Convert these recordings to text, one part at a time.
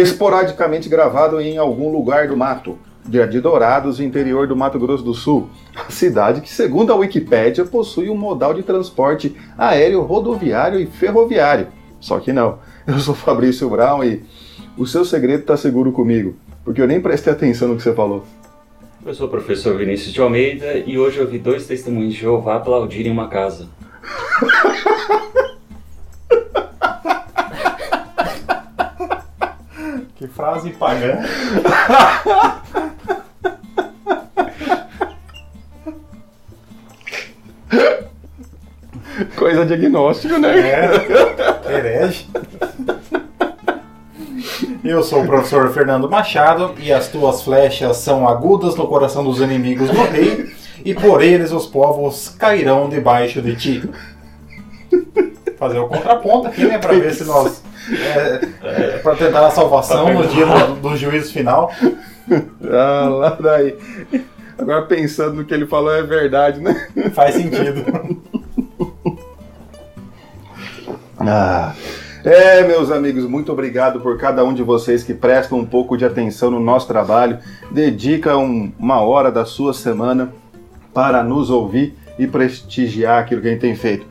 esporadicamente gravado em algum lugar do mato, dia de Dourados, interior do Mato Grosso do Sul. A cidade que, segundo a Wikipédia, possui um modal de transporte aéreo, rodoviário e ferroviário. Só que não. Eu sou Fabrício Brown e o seu segredo está seguro comigo, porque eu nem prestei atenção no que você falou. Eu sou o professor Vinícius de Almeida e hoje eu vi dois testemunhos de Jeová aplaudirem uma casa. frase pagã. Coisa diagnóstica, né? É, herege. Eu sou o professor Fernando Machado e as tuas flechas são agudas no coração dos inimigos do rei e por eles os povos cairão debaixo de ti. Fazer o contraponto aqui, né, para ver se nós é, é, para tentar a salvação no dia do, do juízo final. Ah, lá daí. Agora pensando no que ele falou é verdade, né? Faz sentido. Ah. É, meus amigos, muito obrigado por cada um de vocês que prestam um pouco de atenção no nosso trabalho, dedica um, uma hora da sua semana para nos ouvir e prestigiar aquilo que a gente tem feito.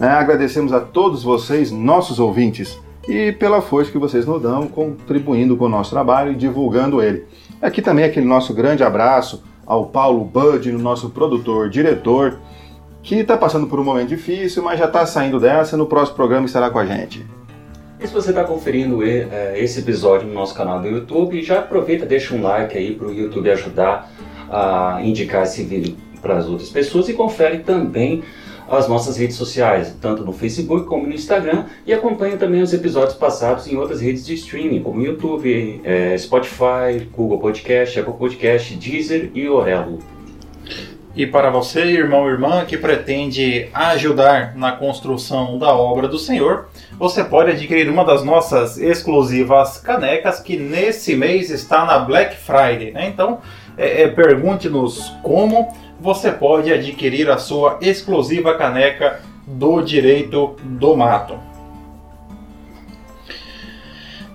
É, agradecemos a todos vocês, nossos ouvintes, e pela força que vocês nos dão, contribuindo com o nosso trabalho e divulgando ele. Aqui também aquele nosso grande abraço ao Paulo Bud, nosso produtor, diretor, que está passando por um momento difícil, mas já está saindo dessa. No próximo programa estará com a gente. E se você está conferindo é, esse episódio no nosso canal do YouTube, já aproveita, deixa um like aí para o YouTube ajudar a indicar esse vídeo para as outras pessoas e confere também as nossas redes sociais, tanto no Facebook como no Instagram, e acompanhe também os episódios passados em outras redes de streaming, como YouTube, é, Spotify, Google Podcast, Apple Podcast, Deezer e Orelo. E para você, irmão ou irmã, que pretende ajudar na construção da obra do Senhor, você pode adquirir uma das nossas exclusivas canecas que nesse mês está na Black Friday. Né? Então, é, é, pergunte-nos como você pode adquirir a sua exclusiva caneca do Direito do Mato.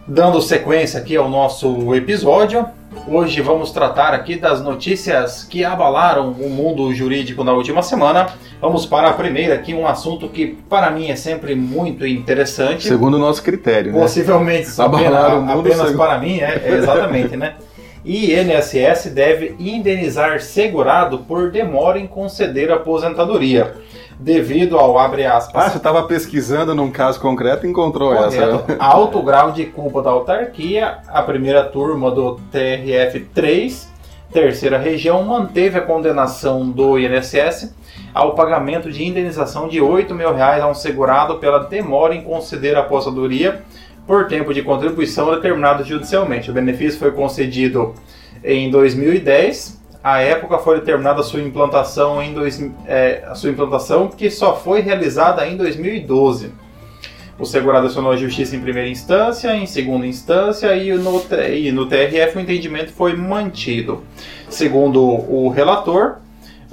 Dando sequência aqui ao nosso episódio, Hoje vamos tratar aqui das notícias que abalaram o mundo jurídico na última semana. Vamos para a primeira aqui, um assunto que para mim é sempre muito interessante. Segundo o nosso critério, né? Possivelmente, abalaram apenas, apenas segundo... para mim, é, é exatamente, né? INSS deve indenizar segurado por demora em conceder aposentadoria devido ao abre aspas. Ah, você estava pesquisando num caso concreto e encontrou correto, essa. Alto grau de culpa da autarquia, a primeira turma do TRF 3, terceira região, manteve a condenação do INSS ao pagamento de indenização de 8 mil reais a um segurado pela demora em conceder a aposentadoria por tempo de contribuição determinado judicialmente. O benefício foi concedido em 2010 a época foi determinada a sua implantação em dois, é, a sua implantação que só foi realizada em 2012. O segurado acionou a justiça em primeira instância, em segunda instância e no, e no TRF o entendimento foi mantido. Segundo o relator,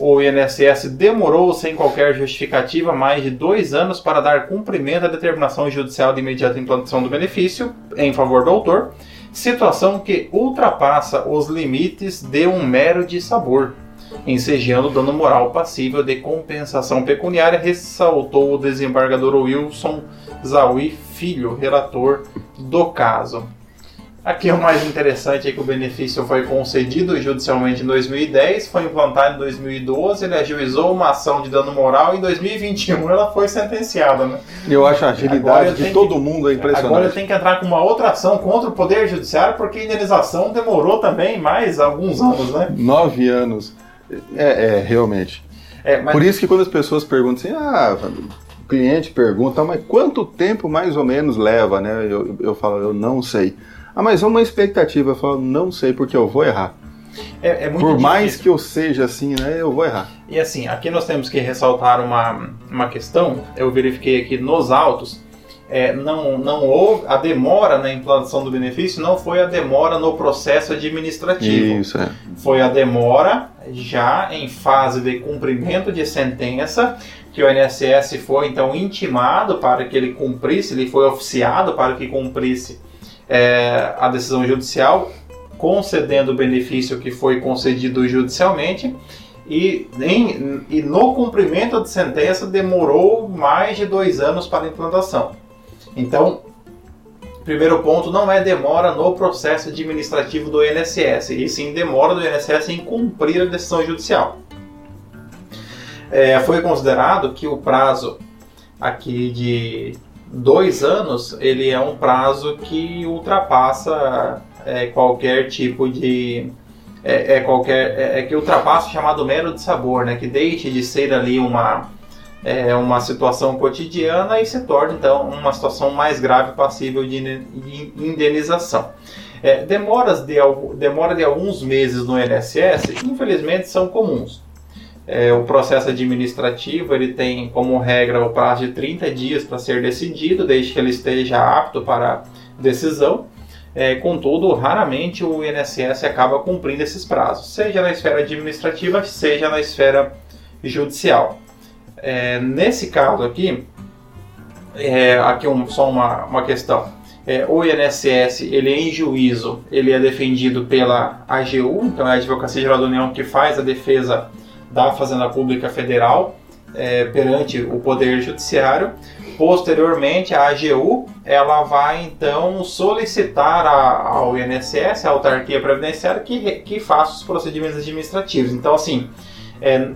o INSS demorou sem qualquer justificativa mais de dois anos para dar cumprimento à determinação judicial de imediata implantação do benefício em favor do autor situação que ultrapassa os limites de um mero dissabor, ensejando dano moral passível de compensação pecuniária, ressaltou o desembargador Wilson Zawi Filho, relator do caso. Aqui é o mais interessante é que o benefício foi concedido judicialmente em 2010, foi implantado em 2012, ele ajuizou uma ação de dano moral e em 2021 ela foi sentenciada. Né? Eu acho a agilidade de todo que, mundo é impressionante. Agora tem que entrar com uma outra ação contra o Poder Judiciário porque a indenização demorou também mais alguns anos, né? Nove anos. É, é realmente. É, mas... Por isso que quando as pessoas perguntam assim, ah, o cliente pergunta, mas quanto tempo mais ou menos leva, né? Eu, eu falo, eu não sei. Ah, mas uma expectativa, eu falo, não sei porque eu vou errar. É, é Por difícil. mais que eu seja assim, né, eu vou errar. E assim, aqui nós temos que ressaltar uma, uma questão, eu verifiquei aqui nos autos, é, não, não houve, a demora na implantação do benefício não foi a demora no processo administrativo. Isso, é. Foi a demora já em fase de cumprimento de sentença, que o INSS foi então intimado para que ele cumprisse, ele foi oficiado para que cumprisse é, a decisão judicial, concedendo o benefício que foi concedido judicialmente, e, em, e no cumprimento de sentença demorou mais de dois anos para a implantação. Então, primeiro ponto não é demora no processo administrativo do INSS, e sim demora do INSS em cumprir a decisão judicial. É, foi considerado que o prazo aqui de dois anos ele é um prazo que ultrapassa é, qualquer tipo de é, é qualquer é, é, que ultrapassa o chamado mero de sabor, né? Que deixe de ser ali uma é, uma situação cotidiana e se torna então uma situação mais grave passível de indenização. É, demoras de, demora de alguns meses no INSS, infelizmente, são comuns. É, o processo administrativo ele tem como regra o prazo de 30 dias para ser decidido, desde que ele esteja apto para decisão. É, contudo, raramente o INSS acaba cumprindo esses prazos, seja na esfera administrativa, seja na esfera judicial. É, nesse caso aqui, é, aqui um, só uma, uma questão. É, o INSS, ele em juízo, ele é defendido pela AGU, então é a Advocacia Geral da União que faz a defesa da Fazenda Pública Federal é, perante o Poder Judiciário. Posteriormente, a AGU ela vai então solicitar a, ao INSS, a autarquia previdenciária, que, que faça os procedimentos administrativos. Então, assim, é,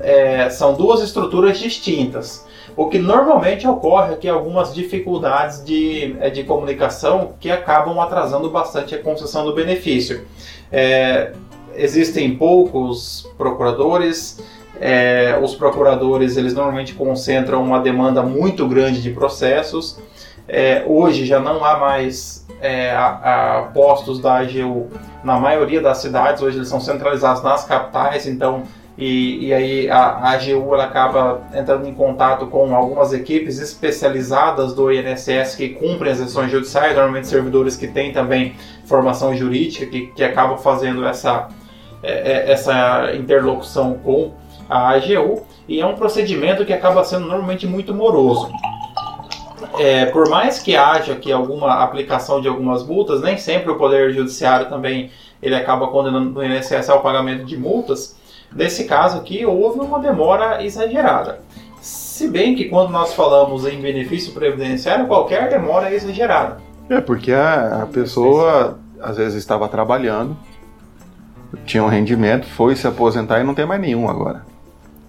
é, são duas estruturas distintas. O que normalmente ocorre é que algumas dificuldades de, é, de comunicação que acabam atrasando bastante a concessão do benefício. É, existem poucos procuradores, é, os procuradores eles normalmente concentram uma demanda muito grande de processos. É, hoje já não há mais é, a, a postos da AGU na maioria das cidades, hoje eles são centralizados nas capitais, então e, e aí a, a AGU ela acaba entrando em contato com algumas equipes especializadas do INSS que cumprem as ações judiciais, normalmente servidores que têm também formação jurídica, que, que acabam fazendo essa, é, é, essa interlocução com a AGU, e é um procedimento que acaba sendo normalmente muito moroso. É, por mais que haja aqui alguma aplicação de algumas multas, nem sempre o Poder Judiciário também ele acaba condenando o INSS ao pagamento de multas, Nesse caso aqui, houve uma demora exagerada. Se bem que quando nós falamos em benefício previdenciário, qualquer demora é exagerada. É, porque a, a pessoa às vezes estava trabalhando, tinha um rendimento, foi se aposentar e não tem mais nenhum agora.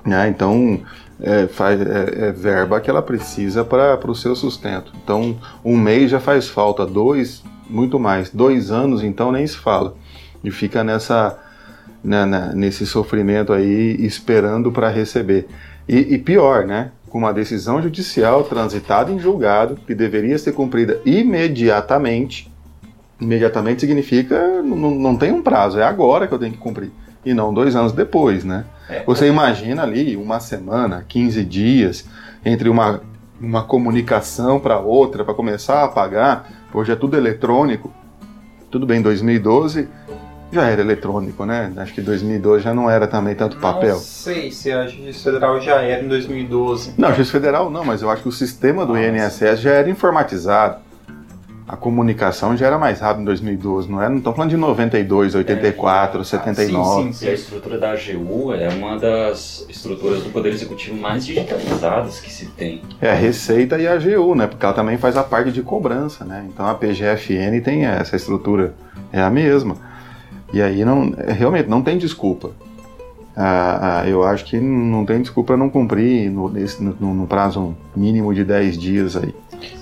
Né? Então, é, faz, é, é, verba que ela precisa para o seu sustento. Então, um mês já faz falta, dois, muito mais. Dois anos, então, nem se fala. E fica nessa né, né, nesse sofrimento aí, esperando para receber. E, e, pior, né? Com uma decisão judicial transitada em julgado, que deveria ser cumprida imediatamente. Imediatamente significa não, não tem um prazo, é agora que eu tenho que cumprir. E não dois anos depois, né? É, Você imagina ali uma semana, 15 dias, entre uma, uma comunicação para outra, para começar a pagar. Hoje é tudo eletrônico. Tudo bem, 2012 já era eletrônico, né? Acho que 2012 já não era também tanto papel. Não sei se a Justiça Federal já era em 2012. Não, a Justiça Federal não, mas eu acho que o sistema do Nossa. INSS já era informatizado. A comunicação já era mais rápida em 2012, não é? Não estamos falando de 92, 84, é, 79. Sim, sim, sim. E a estrutura da AGU é uma das estruturas do Poder Executivo mais digitalizadas que se tem. É a Receita e a AGU, né? Porque ela também faz a parte de cobrança, né? Então a PGFN tem essa estrutura, é a mesma. E aí não, realmente não tem desculpa. Ah, ah, eu acho que não tem desculpa não cumprir no, nesse, no, no prazo mínimo de 10 dias aí.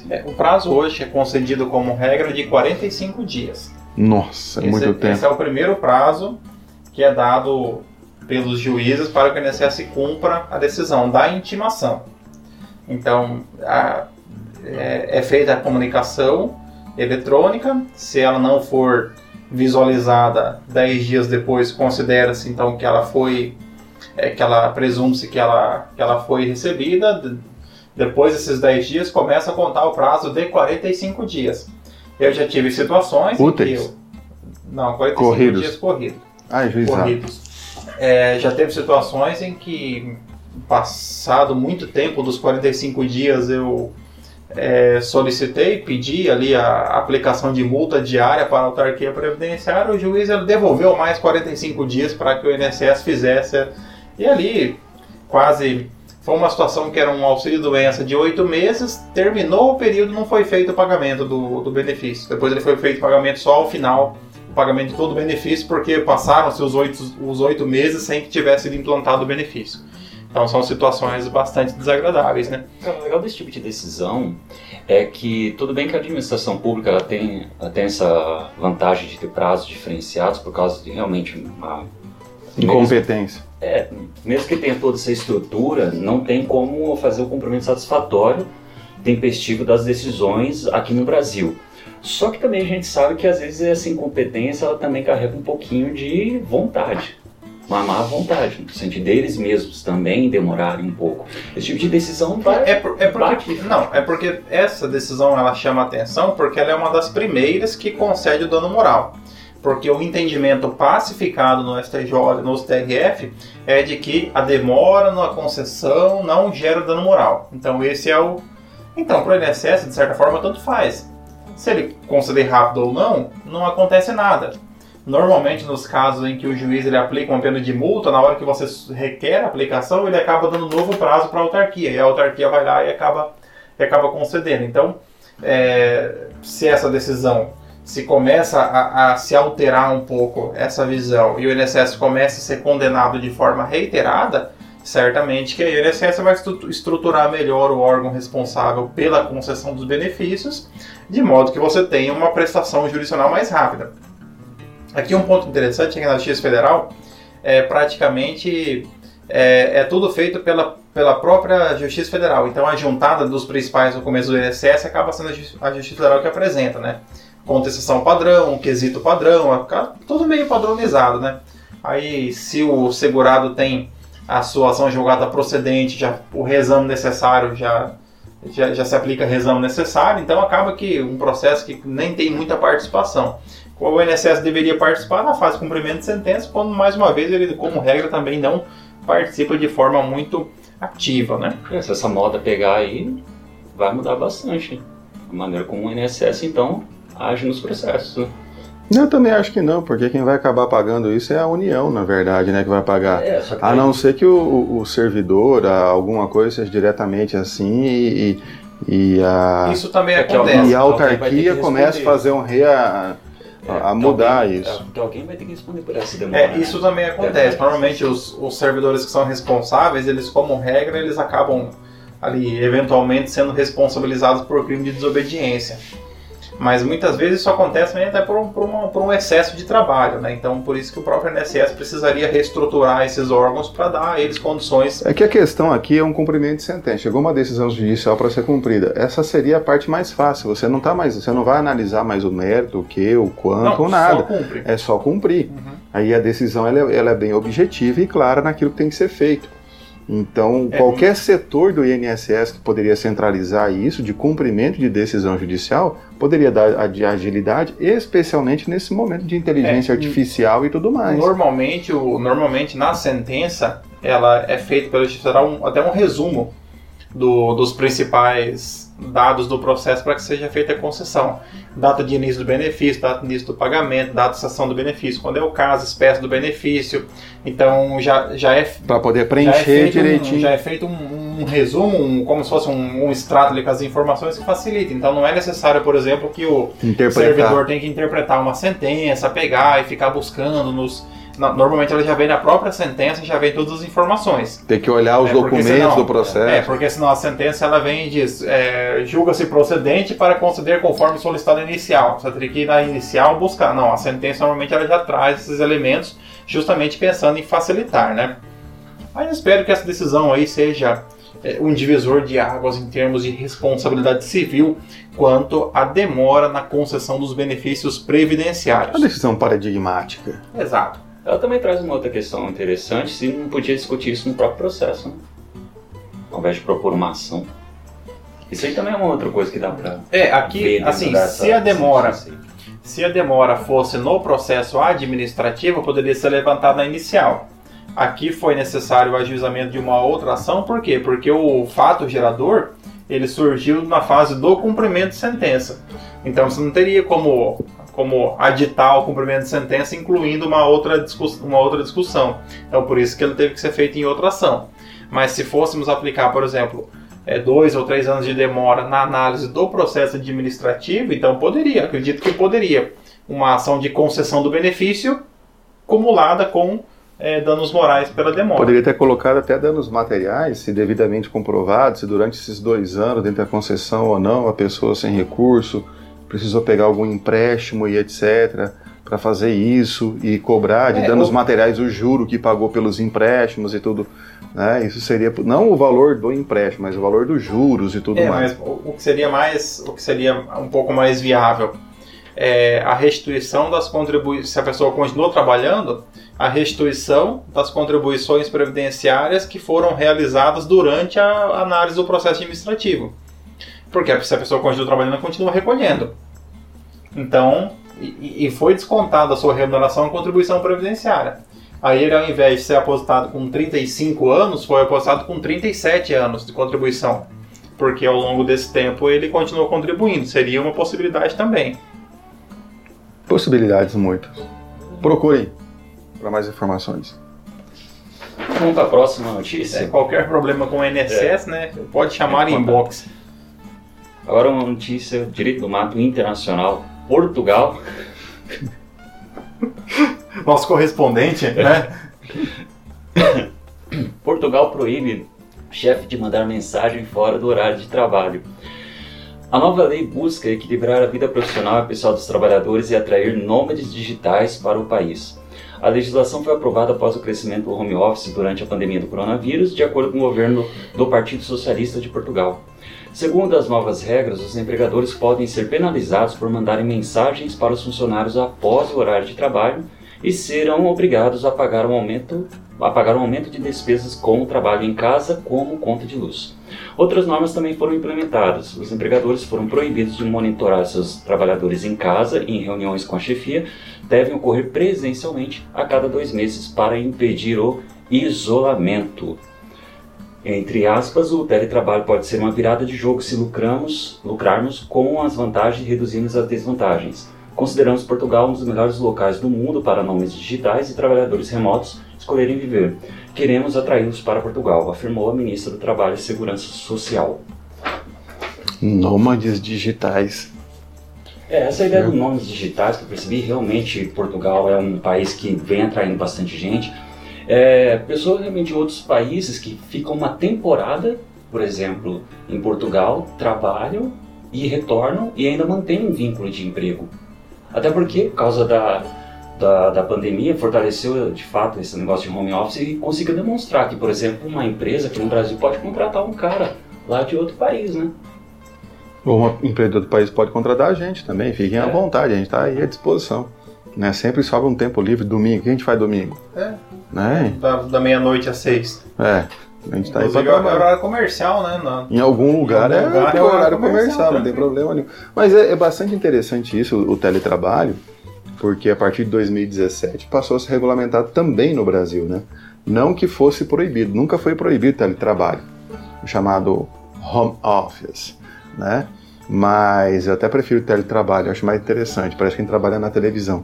É, o prazo hoje é concedido como regra de 45 dias. Nossa, é esse, muito tempo. Esse é o primeiro prazo que é dado pelos juízes para que o INSS cumpra a decisão da intimação. Então, a, é, é feita a comunicação eletrônica, se ela não for visualizada 10 dias depois, considera-se então que ela foi, é, que ela presume-se que ela, que ela foi recebida. Depois desses 10 dias, começa a contar o prazo de 45 dias. Eu já tive situações Úteis. em que eu, não, 45 corridos. dias corridos. Ah, corridos. É, já teve situações em que passado muito tempo dos 45 dias eu é, solicitei, pedi ali a aplicação de multa diária para a autarquia previdenciária, o juiz ele devolveu mais 45 dias para que o INSS fizesse. E ali, quase. Foi uma situação que era um auxílio-doença de oito meses, terminou o período não foi feito o pagamento do, do benefício. Depois ele foi feito o pagamento só ao final, o pagamento de todo o benefício, porque passaram-se os oito, os oito meses sem que tivesse sido implantado o benefício. Então são situações bastante desagradáveis, né? O legal desse tipo de decisão é que tudo bem que a administração pública ela tem, ela tem essa vantagem de ter prazos diferenciados por causa de realmente uma incompetência. Mesmo, é, mesmo que tenha toda essa estrutura, não tem como fazer o cumprimento satisfatório tempestivo das decisões aqui no Brasil. Só que também a gente sabe que às vezes essa incompetência ela também carrega um pouquinho de vontade uma má vontade, no sentido deles mesmos também demorarem um pouco. Esse tipo de decisão vai. É, por, é porque, não, é porque essa decisão ela chama atenção porque ela é uma das primeiras que concede o dano moral. Porque o entendimento pacificado no STJ, no STRF, é de que a demora na concessão não gera dano moral. Então esse é o. Então, para o INSS, de certa forma, tanto faz. Se ele conceder rápido ou não, não acontece nada. Normalmente, nos casos em que o juiz ele aplica uma pena de multa, na hora que você requer a aplicação, ele acaba dando novo prazo para a autarquia. E a autarquia vai lá e acaba, e acaba concedendo. Então, é, se essa decisão se começa a, a, se alterar um pouco essa visão e o INSS começa a ser condenado de forma reiterada, certamente que a INSS vai estruturar melhor o órgão responsável pela concessão dos benefícios, de modo que você tenha uma prestação jurisdicional mais rápida. Aqui um ponto interessante é que na Justiça Federal é praticamente é, é, tudo feito pela, pela própria Justiça Federal. Então a juntada dos principais documentos do INSS acaba sendo a Justiça Federal que apresenta, né? Contestação padrão, quesito padrão, tudo meio padronizado, né? Aí se o segurado tem a sua ação julgada procedente, já o reexame necessário já, já, já se aplica reexame necessário, então acaba que um processo que nem tem muita participação o INSS deveria participar na fase de cumprimento de sentença, quando mais uma vez ele, como regra, também não participa de forma muito ativa, né? É, se essa moda pegar aí, vai mudar bastante a maneira como o INSS então age nos processos. Né? Eu também acho que não, porque quem vai acabar pagando isso é a União, na verdade, né, que vai pagar. É, que a não ser que o, o servidor, alguma coisa seja diretamente assim e, e a... Isso também é acontece. E a autarquia começa a fazer um rea é, a mudar alguém, isso. É, porque alguém vai ter que responder por essa demora. É, isso também acontece. Normalmente os, os servidores que são responsáveis, eles como regra, eles acabam ali eventualmente sendo responsabilizados por crime de desobediência. Mas muitas vezes isso acontece também até por um, por, uma, por um excesso de trabalho, né? Então, por isso que o próprio INSS precisaria reestruturar esses órgãos para dar a eles condições. É que a questão aqui é um cumprimento de sentença. Chegou uma decisão judicial para ser cumprida. Essa seria a parte mais fácil. Você não tá mais, você não vai analisar mais o mérito, o que, o quanto, não, ou nada. Só cumpre. É só cumprir. Uhum. Aí a decisão ela, é, ela é bem objetiva e clara naquilo que tem que ser feito. Então, é, qualquer setor do INSS que poderia centralizar isso, de cumprimento de decisão judicial, poderia dar agilidade, especialmente nesse momento de inteligência é, artificial e tudo mais. Normalmente, o, normalmente na sentença, ela é feita pelo juiz federal um, até um resumo do, dos principais dados do processo para que seja feita a concessão. Data de início do benefício, data de início do pagamento, data de cessação do benefício, quando é o caso, espécie do benefício. Então já, já é. Para poder preencher é direitinho. Um, já é feito um, um resumo, um, como se fosse um, um extrato ali com as informações que facilita. Então não é necessário, por exemplo, que o servidor tenha que interpretar uma sentença, pegar e ficar buscando nos normalmente ela já vem na própria sentença e já vem todas as informações. Tem que olhar os é, documentos senão, do processo. É, porque senão a sentença ela vem e diz é, julga-se procedente para conceder conforme solicitado inicial. Você teria que ir na inicial buscar. Não, a sentença normalmente ela já traz esses elementos justamente pensando em facilitar, né? Aí eu espero que essa decisão aí seja é, um divisor de águas em termos de responsabilidade civil quanto à demora na concessão dos benefícios previdenciários. Uma decisão paradigmática. Exato. Ela também traz uma outra questão interessante, se não podia discutir isso no próprio processo, né? ao invés de propor uma ação. Isso aí também é uma outra coisa que dá para É, aqui, assim, se a demora, se a demora fosse no processo administrativo, poderia ser levantada inicial. Aqui foi necessário o ajuizamento de uma outra ação, por quê? Porque o fato gerador ele surgiu na fase do cumprimento de sentença. Então você não teria como, como aditar o cumprimento de sentença incluindo uma outra, uma outra discussão. Então por isso que ele teve que ser feito em outra ação. Mas se fôssemos aplicar, por exemplo, é, dois ou três anos de demora na análise do processo administrativo, então poderia, acredito que poderia, uma ação de concessão do benefício cumulada com é, danos morais pela demora. Poderia ter colocado até danos materiais, se devidamente comprovado, se durante esses dois anos, dentro da concessão ou não, a pessoa sem recurso precisou pegar algum empréstimo e etc para fazer isso e cobrar de é, danos ou... materiais o juro que pagou pelos empréstimos e tudo. Né? Isso seria não o valor do empréstimo, mas o valor dos juros e tudo é, mais. O que seria mais, o que seria um pouco mais viável é a restituição das contribuições. Se a pessoa continuou trabalhando, a restituição das contribuições previdenciárias que foram realizadas durante a análise do processo administrativo. Porque se a pessoa continua trabalhando, ela continua recolhendo. Então, e, e foi descontada a sua remuneração em contribuição previdenciária. Aí ele, ao invés de ser aposentado com 35 anos, foi aposentado com 37 anos de contribuição. Porque ao longo desse tempo ele continuou contribuindo. Seria uma possibilidade também. Possibilidades muitas. Procure para mais informações. Vamos para a próxima notícia. É, qualquer problema com o INSS, é. né? Pode chamar em inbox. Agora uma notícia, direito do mato internacional. Portugal. Nosso correspondente, né? Portugal proíbe chefe de mandar mensagem fora do horário de trabalho. A nova lei busca equilibrar a vida profissional e pessoal dos trabalhadores e atrair nômades digitais para o país. A legislação foi aprovada após o crescimento do home office durante a pandemia do coronavírus, de acordo com o governo do Partido Socialista de Portugal. Segundo as novas regras, os empregadores podem ser penalizados por mandarem mensagens para os funcionários após o horário de trabalho e serão obrigados a pagar um aumento, a pagar um aumento de despesas com o trabalho em casa, como conta de luz. Outras normas também foram implementadas. Os empregadores foram proibidos de monitorar seus trabalhadores em casa e em reuniões com a chefia devem ocorrer presencialmente a cada dois meses para impedir o isolamento. Entre aspas, o teletrabalho pode ser uma virada de jogo se lucramos, lucrarmos com as vantagens e reduzirmos as desvantagens. Consideramos Portugal um dos melhores locais do mundo para nomes digitais e trabalhadores remotos escolherem viver. Queremos atraí-los para Portugal, afirmou a ministra do Trabalho e Segurança Social. Nômades digitais. É, essa ideia dos nomes digitais que eu percebi, realmente Portugal é um país que vem atraindo bastante gente é, pessoas realmente de outros países que ficam uma temporada, por exemplo, em Portugal, trabalham e retornam e ainda mantêm um vínculo de emprego. Até porque, por causa da, da, da, pandemia, fortaleceu de fato esse negócio de home office e conseguiu demonstrar que, por exemplo, uma empresa aqui no Brasil pode contratar um cara lá de outro país, né? Ou uma empresa do país pode contratar a gente também, fiquem é. à vontade, a gente está aí à disposição. Né? Sempre sobra um tempo livre, domingo. O que a gente faz domingo? É. Né? Da, da meia-noite às seis. É. A gente tá aí pra é horário comercial, né? Na... Em algum lugar, em algum é, lugar é, é, horário comercial, comercial não tem problema nenhum. Mas é, é, bastante interessante isso, o, o teletrabalho, porque a partir de 2017 passou a ser regulamentado também no Brasil, né? Não que fosse proibido, nunca foi proibido o teletrabalho, o chamado home office, né? Mas eu até prefiro o teletrabalho, acho mais interessante, parece que a gente trabalha na televisão.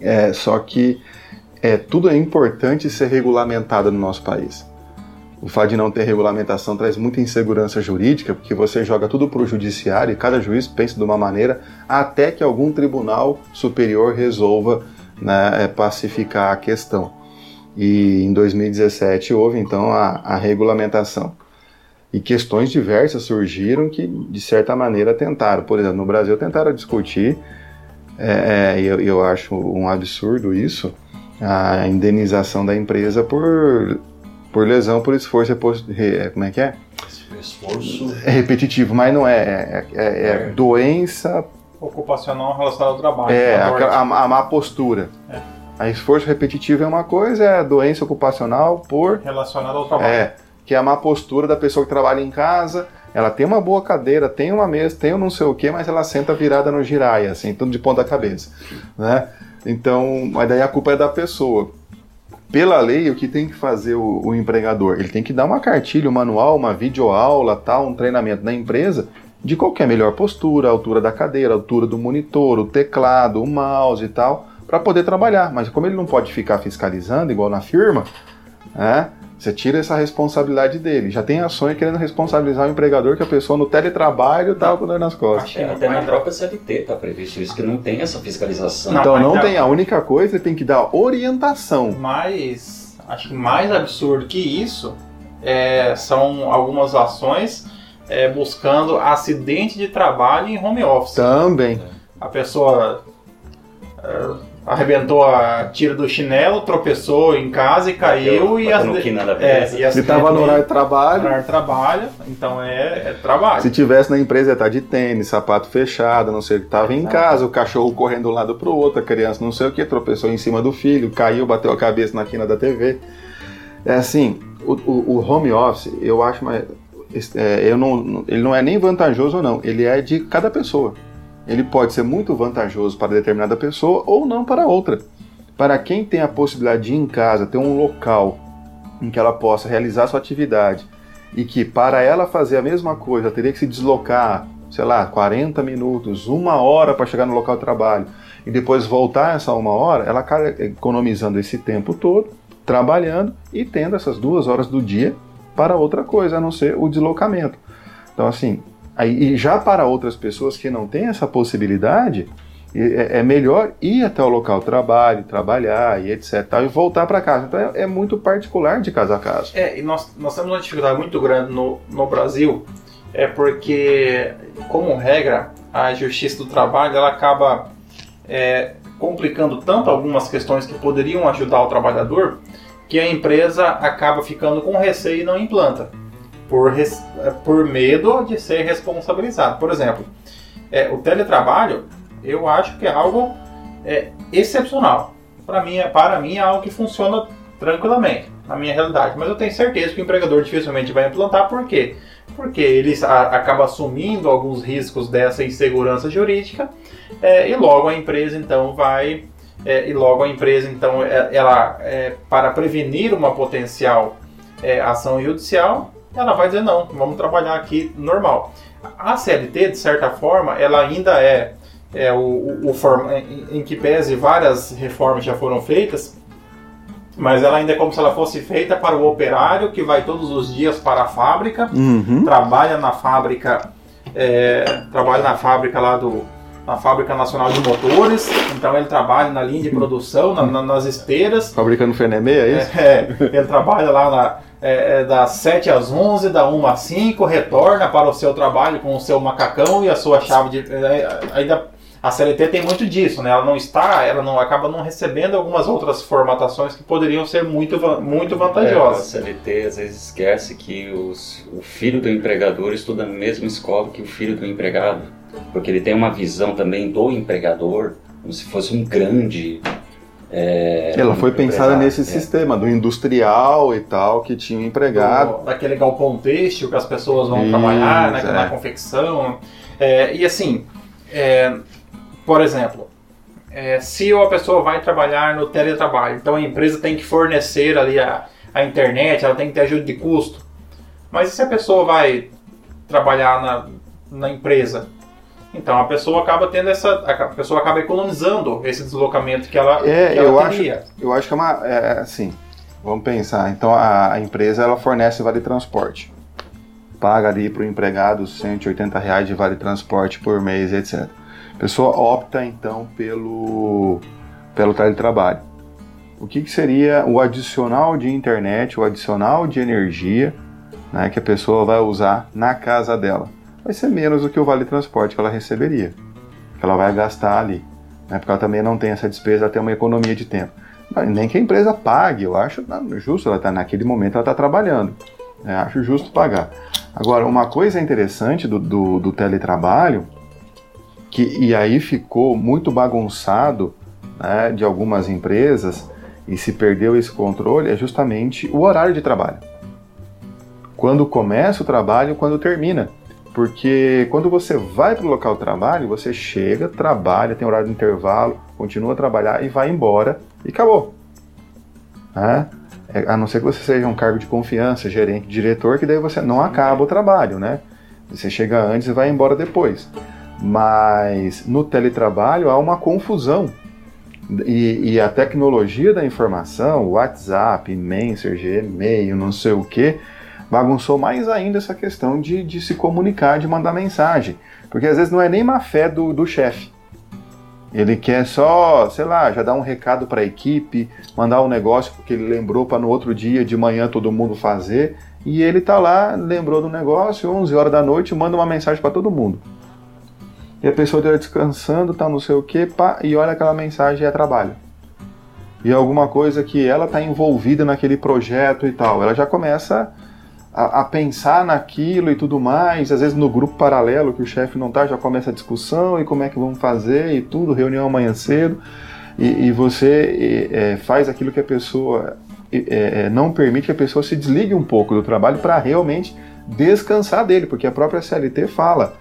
É, só que é, tudo é importante ser regulamentado no nosso país. O fato de não ter regulamentação traz muita insegurança jurídica, porque você joga tudo para o judiciário e cada juiz pensa de uma maneira até que algum tribunal superior resolva né, é, pacificar a questão. E em 2017 houve então a, a regulamentação. E questões diversas surgiram que, de certa maneira, tentaram. Por exemplo, no Brasil tentaram discutir é, é, eu, eu acho um absurdo isso, a indenização da empresa por, por lesão por esforço como é que é? Esforço é repetitivo, mas não é, é, é, é, é. doença ocupacional relacionada ao trabalho. É, a, a, a, má postura. É. A esforço repetitivo é uma coisa, é a doença ocupacional por relacionada ao trabalho. É, que é a má postura da pessoa que trabalha em casa ela tem uma boa cadeira, tem uma mesa, tem um não sei o que, mas ela senta virada no giraia, assim, tudo de ponta cabeça, né? Então, mas daí a culpa é da pessoa. pela lei, o que tem que fazer o, o, empregador? Ele tem que dar uma cartilha, um manual, uma videoaula, tal, um treinamento na empresa de qual a melhor postura, altura da cadeira, altura do monitor, o teclado, o mouse e tal, para poder trabalhar. Mas como ele não pode ficar fiscalizando igual na firma, né, você tira essa responsabilidade dele. Já tem ações querendo responsabilizar o empregador que a pessoa no teletrabalho estava com dor nas costas. É, até na própria CLT está previsto isso, que não tem essa fiscalização. Então não, não tem. A única coisa é tem que dar orientação. Mas acho que mais absurdo que isso é, são algumas ações é, buscando acidente de trabalho em home office. Também. A pessoa é, arrebentou a tira do chinelo, tropeçou em casa e caiu bateu, e, as, de... é, e Ele estava no horário de trabalho. Horário de trabalho, então é, é, trabalho. Se tivesse na empresa ia estar de tênis, sapato fechado, não sei o que, estava em casa, o cachorro correndo de um lado para o outro, a criança não sei o que, tropeçou em cima do filho, caiu, bateu a cabeça na quina da TV. É assim, o, o, o home office, eu acho mais é, eu não, ele não é nem vantajoso ou não, ele é de cada pessoa. Ele pode ser muito vantajoso para determinada pessoa ou não para outra. Para quem tem a possibilidade de ir em casa, ter um local em que ela possa realizar sua atividade e que para ela fazer a mesma coisa teria que se deslocar, sei lá, 40 minutos, uma hora para chegar no local de trabalho e depois voltar essa uma hora, ela acaba economizando esse tempo todo, trabalhando e tendo essas duas horas do dia para outra coisa, a não ser o deslocamento. Então, assim, aí, e já para outras pessoas que não têm essa possibilidade, é, é melhor ir até o local de trabalho, trabalhar e etc. e voltar para casa. Então é, é, muito particular de casa a casa. É, e nós, nós temos uma dificuldade muito grande no, no Brasil, é porque, como regra, a justiça do trabalho ela acaba é, complicando tanto algumas questões que poderiam ajudar o trabalhador, que a empresa acaba ficando com receio e não implanta, por, res, por medo de ser responsabilizado. Por exemplo, é, o teletrabalho, eu acho que é algo é, excepcional. Para mim, para mim é algo que funciona tranquilamente, na minha realidade. Mas eu tenho certeza que o empregador dificilmente vai implantar, por quê? Porque ele a, acaba assumindo alguns riscos dessa insegurança jurídica é, e logo a empresa então vai é, e logo a empresa, então, é, ela, é, para prevenir uma potencial é, ação judicial, ela vai dizer não, vamos trabalhar aqui normal. A CLT, de certa forma, ela ainda é, é o, o, o em, em que pese várias reformas já foram feitas, mas ela ainda é como se ela fosse feita para o operário que vai todos os dias para a fábrica, uhum. trabalha na fábrica, é, trabalha na fábrica lá do, na Fábrica Nacional de Motores, então ele trabalha na linha de produção, na, na, nas esteiras. Fabricando Fenemê, é isso? É, ele trabalha lá na, é, é das 7 às 11, da 1 às 5, retorna para o seu trabalho com o seu macacão e a sua chave de... É, ainda a CLT tem muito disso, né? Ela não está, ela não acaba não recebendo algumas outras formatações que poderiam ser muito, muito vantajosas. É, a CLT às vezes esquece que os, o filho do empregador estuda na mesma escola que o filho do empregado porque ele tem uma visão também do empregador, como se fosse um grande. É, Ela foi pensada nesse é. sistema do industrial e tal, que tinha um empregado. Do, daquele galpão têxtil que as pessoas vão Isso, trabalhar, né, é. na confecção. É, e assim, é, por exemplo, é, se a pessoa vai trabalhar no teletrabalho, então a empresa tem que fornecer ali a, a internet, ela tem que ter ajuda de custo. Mas e se a pessoa vai trabalhar na, na empresa então a pessoa acaba tendo essa. A pessoa acaba economizando esse deslocamento que ela, é, que ela eu teria. Acho, eu acho que é uma. É, assim, vamos pensar. Então a, a, empresa ela fornece vale transporte. Paga ali para o empregado 180 reais de vale transporte por mês, etc. A pessoa opta então pelo, pelo teletrabalho. O que, que seria o adicional de internet, o adicional de energia né, que a pessoa vai usar na casa dela? Vai ser menos do que o vale transporte que ela receberia, que ela vai gastar ali, né? porque ela também não tem essa despesa, ela tem uma economia de tempo. Nem que a empresa pague, eu acho justo, ela tá, naquele momento ela está trabalhando, né? acho justo pagar. Agora, uma coisa interessante do, do, do teletrabalho, que, e aí ficou muito bagunçado né, de algumas empresas e se perdeu esse controle, é justamente o horário de trabalho. Quando começa o trabalho, quando termina. Porque quando você vai para o local de trabalho, você chega, trabalha, tem horário de intervalo, continua a trabalhar e vai embora e acabou. É, a não ser que você seja um cargo de confiança, gerente, diretor, que daí você não acaba o trabalho, né? Você chega antes e vai embora depois. Mas no teletrabalho há uma confusão. E, e a tecnologia da informação, WhatsApp, Messenger, e-mail, não sei o que, bagunçou mais ainda essa questão de, de se comunicar, de mandar mensagem. Porque às vezes não é nem má fé do, do chefe. Ele quer só, sei lá, já dar um recado para a equipe, mandar um negócio porque ele lembrou para no outro dia de manhã todo mundo fazer. E ele tá lá, lembrou do negócio, 11 horas da noite, manda uma mensagem para todo mundo. E a pessoa está descansando, tá não sei o que, e olha aquela mensagem e é trabalho. E alguma coisa que ela está envolvida naquele projeto e tal. Ela já começa a, a, pensar naquilo e tudo mais. Às vezes no grupo paralelo que o chefe não tá, já começa a discussão e como é que vamos fazer e tudo, reunião amanhã cedo. E, e você é, faz aquilo que a pessoa é, não permite que a pessoa se desligue um pouco do trabalho para realmente descansar dele, porque a própria CLT fala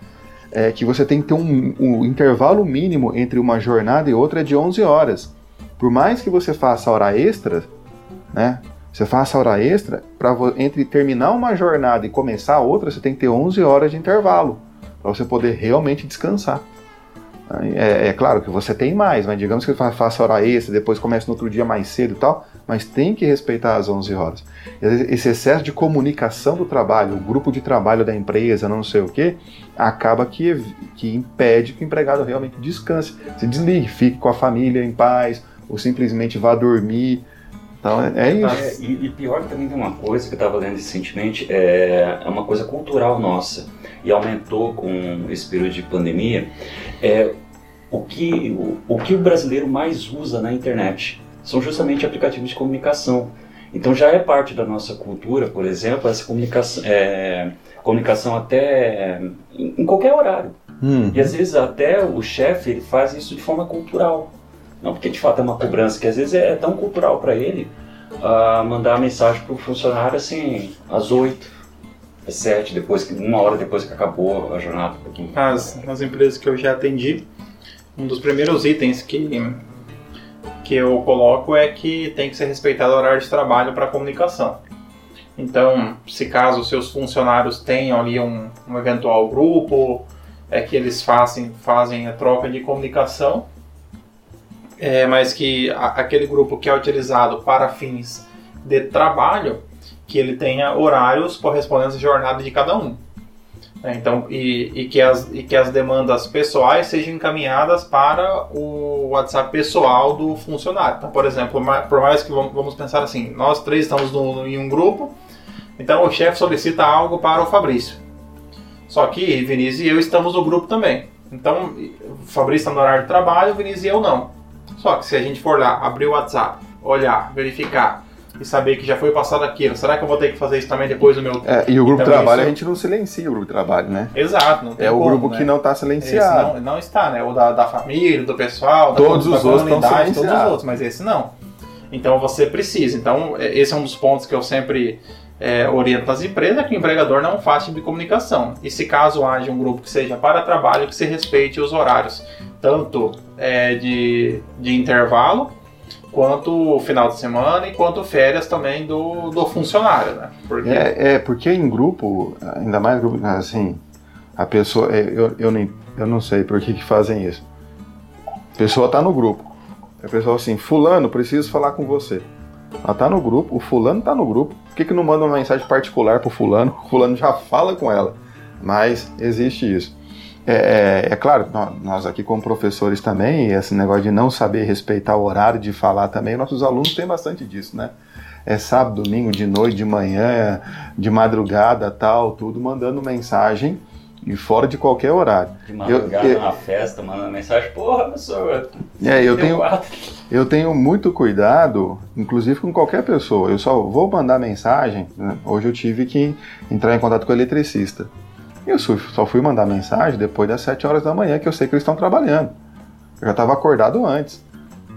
é, que você tem que ter um, um intervalo mínimo entre uma jornada e outra é de 11 horas. Por mais que você faça hora extra, né, você faça hora extra, para entre terminar uma jornada e começar outra, você tem que ter 11 horas de intervalo, para você poder realmente descansar. É, é, claro que você tem mais, mas digamos que faça hora extra, depois começa no outro dia mais cedo e tal, mas tem que respeitar as 11 horas. Esse excesso de comunicação do trabalho, o grupo de trabalho da empresa, não sei o que, acaba que, que impede que o empregado realmente descanse, se desligue, fique com a família em paz, ou simplesmente vá dormir. Então é, é isso. É, e, e, pior também tem uma coisa que eu estava lendo recentemente, é, é uma coisa cultural nossa e aumentou com esse período de pandemia. É o que o, o que o brasileiro mais usa na internet são justamente aplicativos de comunicação. Então já é parte da nossa cultura, por exemplo, essa comunicação, é, comunicação até em, em qualquer horário. Hum. E às vezes até o chefe ele faz isso de forma cultural. Não porque de fato é uma cobrança, que às vezes é tão cultural para ele uh, mandar a mensagem para o funcionário assim, às 8, às 7, depois, uma hora depois que acabou a jornada. As, nas empresas que eu já atendi, um dos primeiros itens que, que eu coloco é que tem que ser respeitado o horário de trabalho para comunicação. Então, se caso seus funcionários tenham ali um, um eventual grupo, é que eles fazem, fazem a troca de comunicação é, mas que a, aquele grupo que é utilizado para fins de trabalho, que ele tenha horários correspondentes à jornada de cada um. É, então, e, e, que as, e que as demandas pessoais sejam encaminhadas para o WhatsApp pessoal do funcionário. Então, por exemplo, por mais que vamos pensar assim, nós três estamos no, em um grupo, então o chefe solicita algo para o Fabrício. Só que Vinícius e eu estamos no grupo também. Então, o Fabrício está no horário de trabalho, o Vinícius e eu não. Só que se a gente for lá, abrir o WhatsApp, olhar, verificar e saber que já foi passado aquilo, será que eu vou ter que fazer isso também depois do meu. É, e o grupo de trabalho isso... a gente não silencia o grupo de trabalho, né? Exato, não tem É como, o grupo né? que não está silenciado. Não, não está, né? O da, da família, do pessoal, todos da, os da outros estão todos os outros, mas esse não. Então você precisa. Então, é, esse é um dos pontos que eu sempre é, oriento as empresas, que o empregador não faça de comunicação. E se caso haja um grupo que seja para trabalho, que se respeite os horários tanto é, de, de intervalo, quanto final de semana e quanto férias também do, do funcionário, né? Porque... É, é, porque em grupo, ainda mais grupo, assim, a pessoa, é, eu, eu, nem, eu não sei por que, que fazem isso. A pessoa está no grupo, a pessoa assim, fulano, preciso falar com você. Ela tá no grupo, o fulano tá no grupo, por que, que não manda uma mensagem particular pro fulano? O fulano já fala com ela. Mas existe isso. É, é, é, claro, nós aqui como professores também, esse negócio de não saber respeitar o horário de falar também, nossos alunos têm bastante disso, né? É sábado, domingo, de noite, de manhã, de madrugada, tal, tudo mandando mensagem e fora de qualquer horário. De madrugada eu, eu, na festa, mandando mensagem, porra, professor. É, eu tenho, eu tenho muito cuidado, inclusive com qualquer pessoa. Eu só vou mandar mensagem. Né? Hoje eu tive que entrar em contato com o eletricista. Eu só fui mandar mensagem depois das 7 horas da manhã, que eu sei que eles estão trabalhando. Eu já estava acordado antes.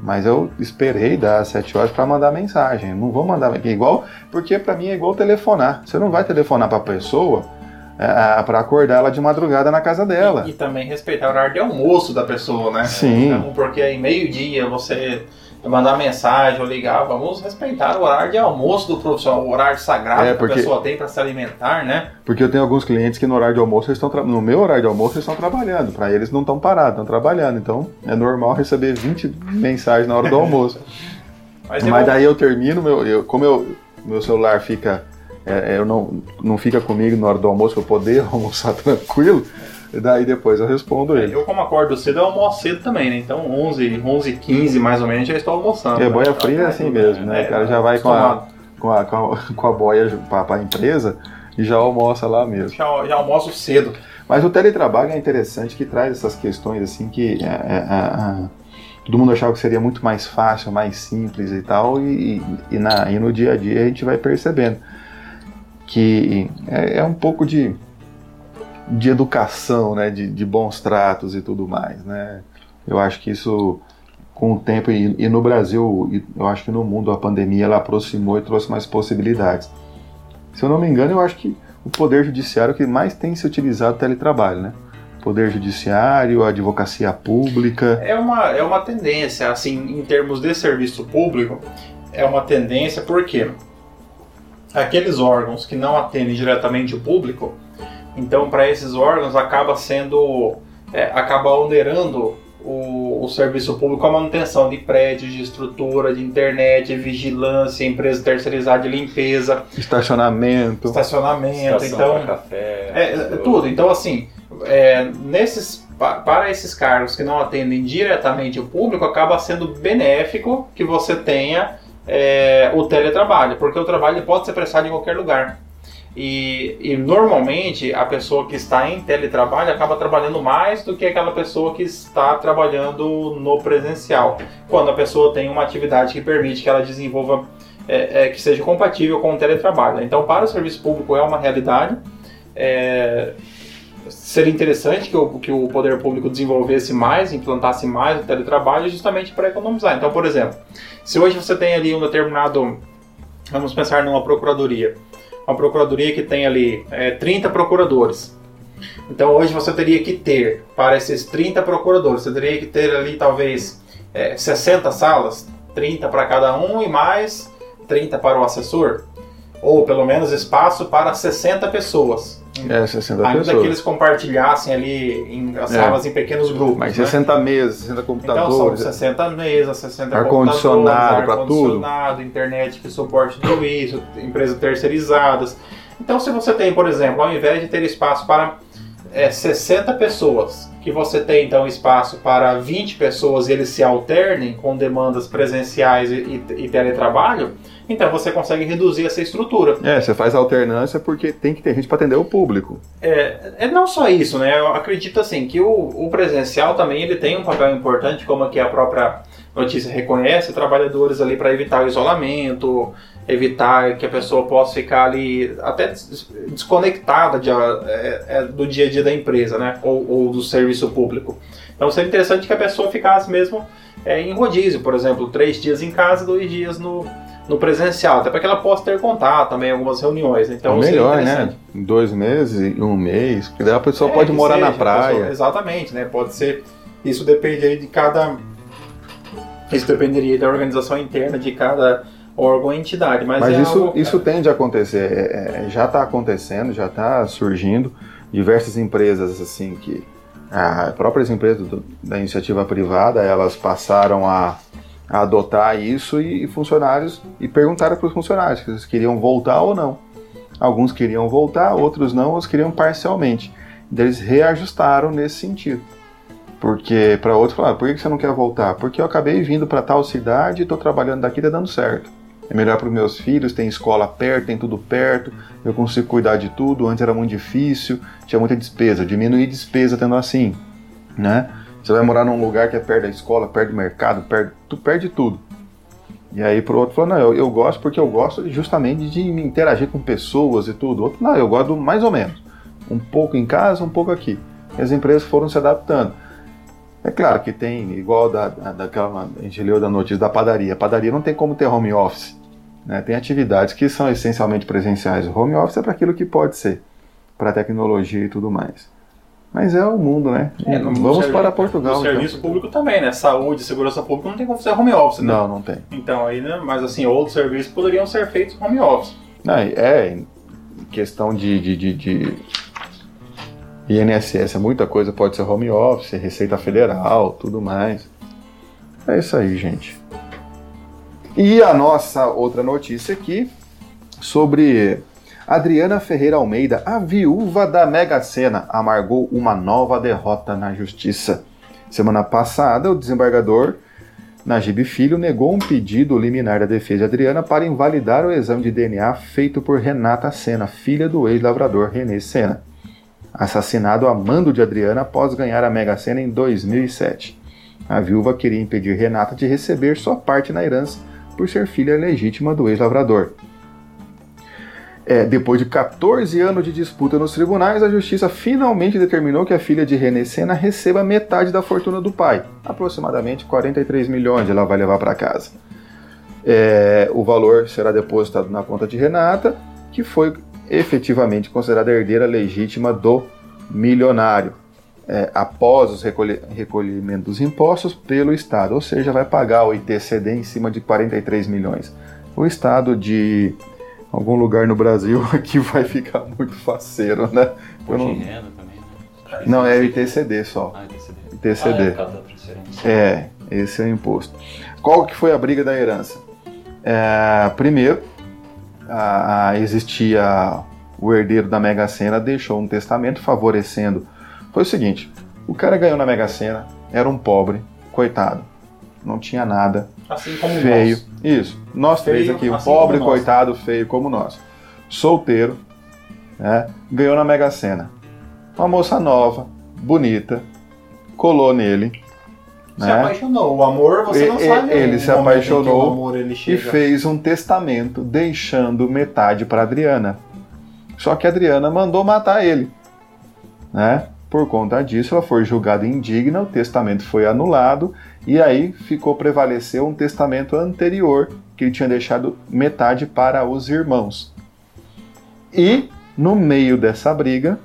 Mas eu esperei das 7 horas para mandar mensagem. Eu não vou mandar é igual, porque para mim é igual telefonar. Você não vai telefonar para a pessoa para acordar ela de madrugada na casa dela. E, e, também respeitar o horário de almoço da pessoa, né? Sim. Então, porque em meio-dia você mandar mensagem ou ligar, vamos respeitar o horário de almoço do profissional, o horário sagrado É, que porque- a pessoa tem para se alimentar, né? Porque eu tenho alguns clientes que no horário de almoço estão no meu horário de almoço eles estão trabalhando. Para eles não estão parados, estão trabalhando. Então é normal receber 20 mensagens na hora do almoço. Mas, Mas eu- daí eu termino, meu, eu, como eu, meu celular fica. É, é, eu não, não fica comigo na hora do almoço para eu poder almoçar tranquilo. E daí depois eu respondo ele. eu como acordo cedo, eu almoço cedo também, né? Então 11, 11 15 mais ou menos já estou almoçando. Porque né? boia fria é assim mesmo, né? é, o cara já vai com a, com a, com a, com a boia para a empresa e já almoça lá mesmo. Já, já almoço cedo. Mas o teletrabalho é interessante que traz essas questões assim que é, é, é, é, todo mundo achava que seria muito mais fácil, mais simples e tal, e, e na, e no dia a dia a gente vai percebendo que é, é um pouco de, de educação, né, de, de bons tratos e tudo mais, né? Eu acho que isso com o tempo e, e no Brasil, e eu acho que no mundo a pandemia ela aproximou e trouxe mais possibilidades. Se eu não me engano, eu acho que o poder judiciário é que mais tem se utilizado o teletrabalho, né? Poder judiciário, advocacia pública. É uma, é uma tendência, assim, em termos de serviço público, é uma tendência porque aqueles órgãos que não atendem diretamente o público, então para esses órgãos acaba sendo, é, acaba onerando o, o serviço público a manutenção de prédios, de estrutura, de internet, vigilância, empresa terceirizada de limpeza, Estacionamento. estacionamento, então... café. É, é, tudo. Então, assim, é, nesses, pa- para esses cargos que não atendem diretamente o público, acaba sendo benéfico que você tenha é, o teletrabalho, porque o trabalho pode ser prestado em qualquer lugar. E, e normalmente a pessoa que está em teletrabalho acaba trabalhando mais do que aquela pessoa que está trabalhando no presencial, quando a pessoa tem uma atividade que permite que ela desenvolva, é, é, que seja compatível com o teletrabalho. Então, para o serviço público é uma realidade. É, seria interessante que o, que o poder público desenvolvesse mais, implantasse mais o teletrabalho justamente para economizar. Então, por exemplo, se hoje você tem ali um determinado, vamos pensar numa procuradoria, uma procuradoria que tem ali é, 30 procuradores. Então hoje você teria que ter, para esses 30 procuradores, você teria que ter ali talvez é, 60 salas, 30 para cada um e mais 30 para o assessor. Ou pelo menos espaço para 60 pessoas. É, 60 Ainda que pessoas. eles compartilhassem ali em as É. salas em pequenos grupos. Mas né? 60 mesas, 60 Então são computadores. 60 mesas, 60 Ar-condicionado computadores, pra ar-condicionado, internet que suporte tudo isso, empresas terceirizadas. Então se você tem, por exemplo, ao invés de ter espaço para é, 60 pessoas, que você tem então espaço para 20 pessoas e eles se alternem com demandas presenciais e, e- e teletrabalho, então você consegue reduzir essa estrutura. É, você faz alternância porque tem que ter gente para atender o público. É, é não só isso, né? Eu acredito assim que o, o presencial também ele tem um papel importante, como aqui a própria notícia reconhece, trabalhadores ali para evitar o isolamento, evitar que a pessoa possa ficar ali até des- desconectada de, é, é, do dia a dia da empresa, né? Ou, ou do serviço público. Então seria interessante que a pessoa ficasse mesmo é, em rodízio, por exemplo, três dias em casa, dois dias no, no presencial, até para que ela possa ter contato também em algumas reuniões. Então Então, seria melhor, interessante. né? Dois meses, um mês, porque daí a pessoa É, pode morar na seja, a praia. pessoa- exatamente, né? Pode ser. Isso depende aí de cada. Isso dependeria da organização interna de cada órgão ou entidade. Mas, Mas é isso, algo- isso tende a acontecer, é, é, já está acontecendo, já está surgindo. Diversas empresas, assim, que. ah, próprias empresas do- da iniciativa privada, elas passaram a, a adotar isso e, e funcionários. E perguntaram para os funcionários se eles queriam voltar ou não. Alguns queriam voltar, outros não, outros queriam parcialmente. Então, Eles reajustaram nesse sentido. Porque para outros falaram, por que você não quer voltar? Porque eu acabei vindo para tal cidade estou trabalhando daqui e tá dando certo. É melhor para os meus filhos, tem escola perto, tem tudo perto, eu consigo cuidar de tudo. Antes era muito difícil, tinha muita despesa. Diminuir despesa tendo assim, né? Você vai morar num lugar que é perto da escola, perto do mercado, perto, tu perde tudo. E aí pro outro falou, não, eu, eu gosto porque eu gosto justamente de me interagir com pessoas e tudo. Outro, não, eu gosto mais ou menos. Um pouco em casa, um pouco aqui. E as empresas foram se adaptando. É claro que tem, igual da- daquela, a gente leu da notícia da padaria. A padaria não tem como ter home office. né? Tem atividades que são essencialmente presenciais. O home office é para aquilo que pode ser, para tecnologia e tudo mais. Mas é o mundo, né? É, no- Vamos para Portugal. No então. serviço público também, né? Saúde, segurança pública não tem como fazer home office, né? Não, não tem. Então aí, né? Mas assim, outros serviços poderiam ser feitos home office. Não, é, questão de, de, de, de INSS, é muita coisa pode ser home office, Receita Federal, tudo mais. É isso aí, gente. E a nossa outra notícia aqui sobre Adriana Ferreira Almeida, a viúva da Mega Sena, amargou uma nova derrota na justiça. Semana passada, o desembargador Najib Filho negou um pedido liminar da defesa de Adriana para invalidar o exame de DNA feito por Renata Sena, filha do ex-lavrador René Sena, assassinado a mando de Adriana após ganhar a Mega Sena em 2007. A viúva queria impedir Renata de receber sua parte na herança por ser filha legítima do ex-lavrador. É, depois de 14 anos de disputa nos tribunais, a justiça finalmente determinou que a filha de René Sena receba metade da fortuna do pai, aproximadamente 43 milhões ela vai levar para casa. É, o valor será depositado na conta de Renata, que foi efetivamente considerada herdeira legítima do milionário, é, após os recolhi recolhimento dos impostos pelo Estado, ou seja, vai pagar o ITCD em cima de 43 milhões. O Estado de algum lugar no Brasil aqui vai ficar muito faceiro, né? Não- renda também, né? Não, é o ITCD só. Ah, ITCD. ITCD. Ah, é. É, esse é o imposto. Qual que foi a briga da herança? É, primeiro, a- a- existia o herdeiro da Mega Sena deixou um testamento favorecendo. Foi o seguinte: o cara ganhou na Mega Sena, era um pobre, coitado, não tinha nada, Assim como feio. nós. Isso, nós três Feio, aqui, o assim pobre, coitado, feio como nós, solteiro, né, ganhou na Mega Sena. Uma moça nova, bonita, colou nele. Se né? apaixonou. O amor, você não E- sabe. ele se que apaixonou amor, ele e fez um testamento deixando metade para Adriana. Só que a Adriana mandou matar ele, né? Por conta disso, ela foi julgada indigna, o testamento foi anulado e aí ficou prevalecer um testamento anterior que ele tinha deixado metade para os irmãos. E no meio dessa briga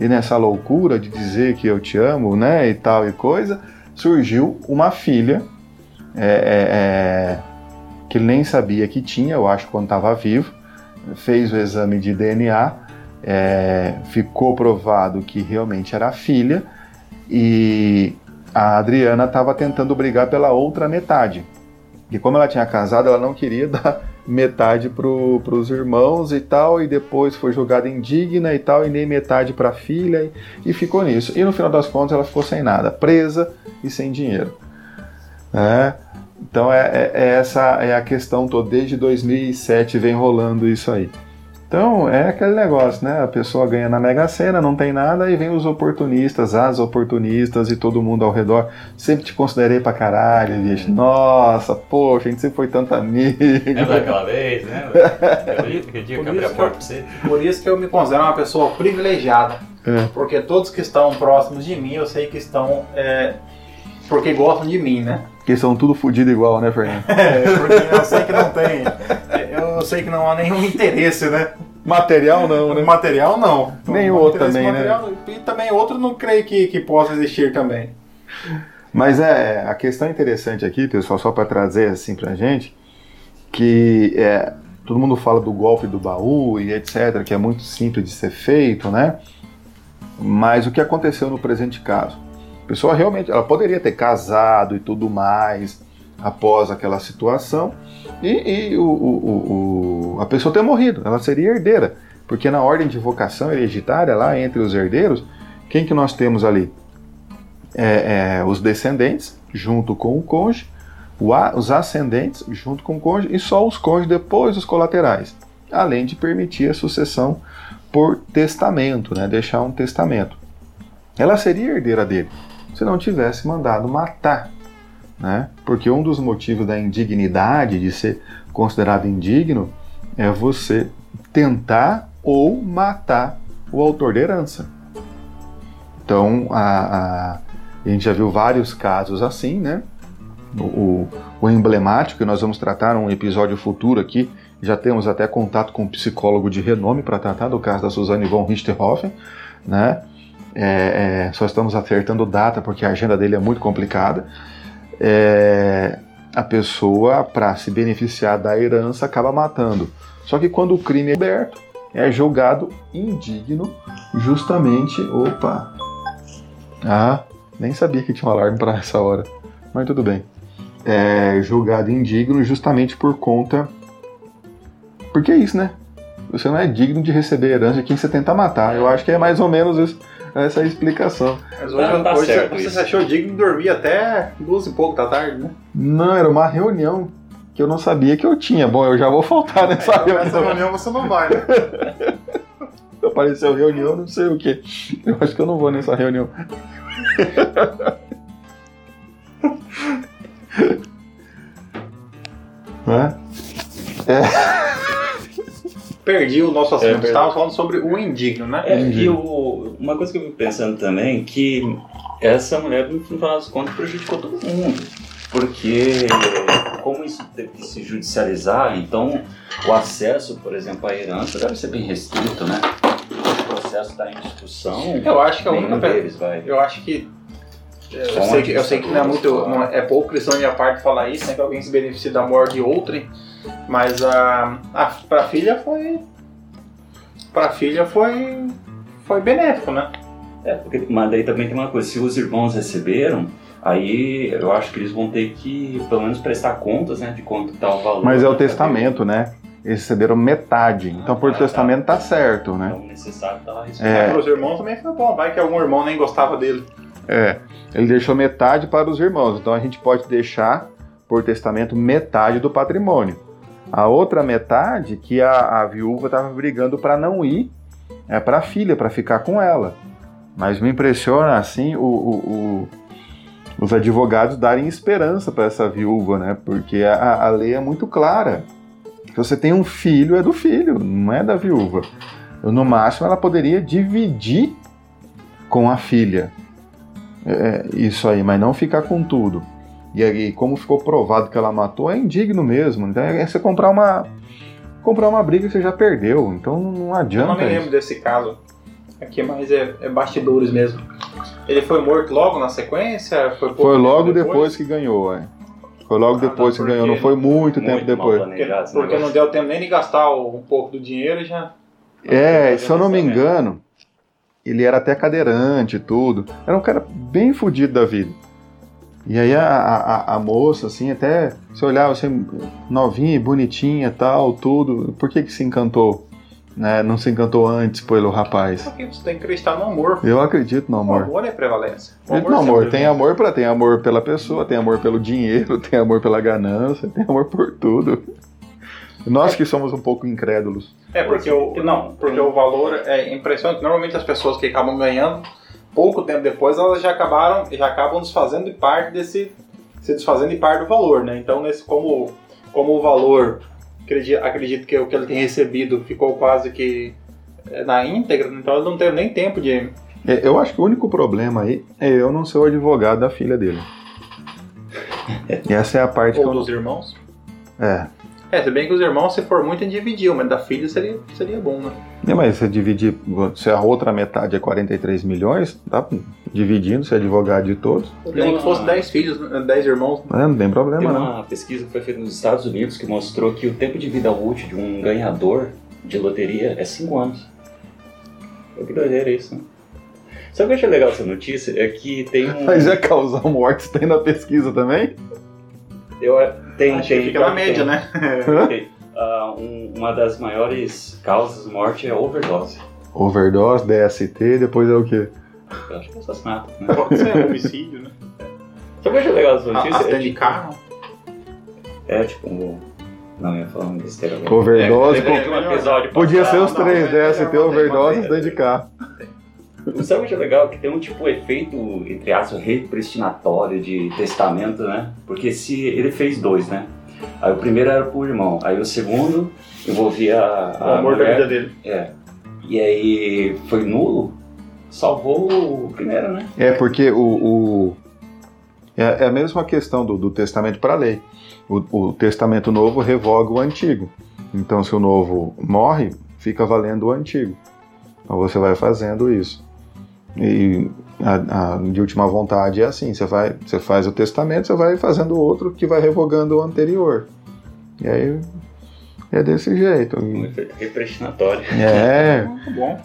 e nessa loucura de dizer que eu te amo, né, e tal e coisa, surgiu uma filha é, é, é, que ele nem sabia que tinha, eu acho, quando estava vivo, fez o exame de DNA, é, ficou provado que realmente era filha, e a Adriana estava tentando brigar pela outra metade. E como ela tinha casado, ela não queria dar metade para os irmãos e tal, e depois foi julgada indigna e tal, e nem metade para a filha, e, e ficou nisso. E no final das contas ela ficou sem nada, presa e sem dinheiro. É, então é, é- é essa é a questão toda. Desde 2007 vem rolando isso aí. Então é aquele negócio, né? A pessoa ganha na Mega Sena, não tem nada, e vem os oportunistas, as oportunistas e todo mundo ao redor. Sempre te considerei pra caralho, bicho. Nossa, poxa, a gente sempre foi tanto amigo. Lembra daquela vez, né? Dia que Por abri a isso que porta pra você. Por isso que eu me considero uma pessoa privilegiada. É. Porque todos que estão próximos de mim, eu sei que estão. é, porque gostam de mim, né? Porque são tudo fudido igual, né, Fernando? É, porque eu sei que não tem. Eu sei que não há nenhum interesse, né? Material não, né? material, não. Nem No outro também, né? material, E também outro não creio que, que possa existir também. Mas é, a questão interessante aqui, pessoal, só para trazer assim pra gente, que é, todo mundo fala do golpe do baú e etc, que é muito simples de ser feito, né? Mas o que aconteceu no presente caso? Pessoa realmente, ela poderia ter casado e tudo mais após aquela situação e, e o, o- o- a pessoa ter morrido, ela seria herdeira, porque na ordem de vocação hereditária lá entre os herdeiros, quem que nós temos ali? é, é, os descendentes junto com o cônjuge, os ascendentes junto com o cônjuge e só os cônjuges depois os colaterais, além de permitir a sucessão por testamento, né, deixar um testamento. Ela seria herdeira dele se não tivesse mandado matar, né? Porque um dos motivos da indignidade de ser considerado indigno é você tentar ou matar o autor da herança. Então, a, a- a gente já viu vários casos assim, né? O, o- o emblemático, que nós vamos tratar num episódio futuro aqui, já temos até contato com um psicólogo de renome para tratar do caso da Suzane von Richthofen, né? É, é, só estamos acertando data porque a agenda dele é muito complicada. É, a pessoa, para se beneficiar da herança, acaba matando. Só que quando o crime é aberto, é julgado indigno, justamente. Opa! Ah, nem sabia que tinha um alarme para essa hora, mas tudo bem. É julgado indigno justamente por conta. Porque é isso, né? Você não é digno de receber herança de quem você tenta matar. Eu acho que é mais ou menos isso essa é a explicação. Mas hoje, tá, tá hoje certo você, você achou digno de dormir até duas e pouco da tarde, né? Não, era uma reunião que eu não sabia que eu tinha. Bom, eu já vou faltar nessa então, reunião. Nessa reunião você não vai, né? Apareceu reunião, não sei o que. Eu acho que eu não vou nessa reunião. perdi o nosso assunto. É, Estava falando sobre o indigno, né? É, e o, uma coisa que eu fico pensando também que essa mulher, no final das contas, prejudicou todo mundo. Porque, como isso teve que se judicializar, então o acesso, por exemplo, à herança deve ser bem restrito, né? O processo está em discussão. Eu acho que a única deles vai. Eu acho que eu sei que, eu sei que não é muito. Não é, é pouco cristão da minha parte falar isso, né? Que alguém se beneficie da morte de outrem. Mas a, a pra filha foi. Pra filha foi. Foi benéfico, né? É, porque, mas daí também tem uma coisa, se os irmãos receberam, aí eu acho que eles vão ter que, pelo menos, prestar contas, né, de quanto tá o valor. Mas é o testamento, né? Eles receberam metade. Então, por ah, testamento tá. tá certo, né? Então, necessário tá lá é. Para os irmãos também foi bom. Vai que algum irmão nem gostava dele. É. Ele deixou metade para os irmãos. Então, a gente pode deixar, por testamento, metade do patrimônio. A outra metade que a, a viúva estava brigando para não ir é para a filha, para ficar com ela. Mas me impressiona assim o, o, o, os advogados darem esperança para essa viúva, né? Porque a, a lei é muito clara. Se você tem um filho, é do filho, não é da viúva. No máximo, ela poderia dividir com a filha. É, é isso aí, mas não ficar com tudo. E aí, como ficou provado que ela matou, é indigno mesmo. Então é você comprar uma. Comprar uma briga que você já perdeu. Então não adianta. Eu não me lembro desse caso. Aqui mais é, é bastidores mesmo. Ele foi morto logo na sequência? Foi, foi logo depois? depois? que ganhou, é. Foi logo ah, depois não, que ganhou, não foi muito, muito tempo depois. Porque, porque não deu tempo nem de gastar um pouco do dinheiro e já. É, se eu não me engano, ele era até cadeirante e tudo. Era um cara bem fodido da vida. E aí a, a, a, moça, assim, até se olhava assim, novinha, bonitinha tal, tudo, por que que se encantou? Né? Não se encantou antes pelo rapaz? Porque você tem que acreditar no amor. Eu acredito no amor. O amor é prevalência. O amor, no amor. Tem amor para tem amor pela pessoa, tem amor pelo dinheiro, tem amor pela ganância, tem amor por tudo. Nós que somos um pouco incrédulos. É, porque o, não, porque o valor é impressionante. Normalmente as pessoas que acabam ganhando pouco tempo depois elas já acabaram, já acabam desfazendo de parte desse, se desfazendo de parte do valor, né? Então, nesse, como, como o valor, acredito, acredito que o que ele tem recebido ficou quase que é, na íntegra, então ele não teve nem tempo de... É, eu acho que o único problema aí é eu não ser o advogado da filha dele. Essa é a parte Ou que eu... dos irmãos? É, é, se bem que os irmãos, se for muito, dividiu, mas da filha seria, seria bom, né? É, mas se dividir, se a outra metade é 43 milhões, tá dividindo, se é advogado de todos. Nem que fosse 10 filhos, 10 né, irmãos. É, não tem problema, tem uma não. pesquisa que foi feita nos Estados Unidos que mostrou que o tempo de vida útil de um ganhador de loteria é 5 anos. Que doideira isso, né? Sabe o que eu achei legal essa notícia? É que tem um... Mas é causar mortes tem na pesquisa também? Eu, tem, Acho tem, que fica na média, né? uh, um, uma das maiores causas de morte é overdose. Overdose, DST, depois é o quê? Eu acho que é assassinato. Né? Pode ser homicídio, né? Sabe o que eu legal das notícias? Acidente é, de carro? É tipo. Não, ia falar um besteira agora. Overdose. É, um episódio Podia ser os três, DST, overdose e acidente de carro. Sabe o que é legal? Que tem um tipo efeito, entre aspas, repristinatório de testamento, né? Porque se ele fez dois, né? Aí o primeiro era pro irmão, aí o segundo envolvia a, o amor mulher, da vida dele. É. E aí foi nulo, salvou o primeiro, né? É, porque o. o é, é a mesma questão do, do testamento para a lei. O, o testamento novo revoga o antigo. Então, se o novo morre, fica valendo o antigo. Então você vai fazendo isso. E a, a, de última vontade é assim: você, vai, você faz o testamento, você vai fazendo outro que vai revogando o anterior. E aí é desse jeito. Um efeito represtinatório. É. Muito bom.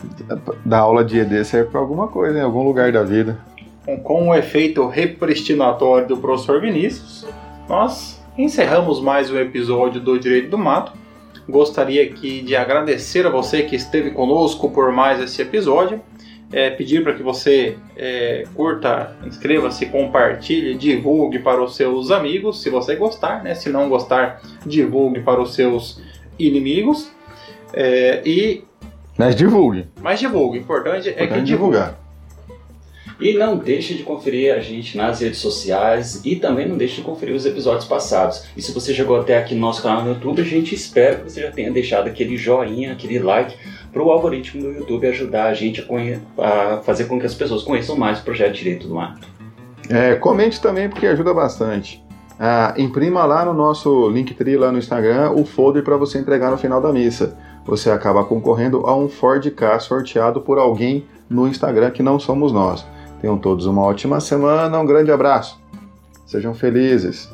Da aula de ED serve para alguma coisa, em algum lugar da vida. Com, com o efeito represtinatório do professor Vinícius, nós encerramos mais um episódio do Direito do Mato. Gostaria aqui de agradecer a você que esteve conosco por mais esse episódio. É, pedir para que você é, curta, inscreva-se, compartilhe, divulgue para os seus amigos, se você gostar, né? Se não gostar, divulgue para os seus inimigos. É, e Mas divulgue. mas divulgue. O importante é que Importante divulgar. E não deixe de conferir a gente nas redes sociais e também não deixe de conferir os episódios passados. E se você chegou até aqui no nosso canal no YouTube, a gente espera que você já tenha deixado aquele joinha, aquele like para o algoritmo do YouTube ajudar a gente a, a fazer com que as pessoas conheçam mais o projeto Direito do Mato. É, comente também porque ajuda bastante. Ah, imprima lá no nosso Linktree lá no Instagram o folder para você entregar no final da missa. Você acaba concorrendo a um Ford K sorteado por alguém no Instagram que não somos nós. Tenham todos uma ótima semana, um grande abraço. Sejam felizes.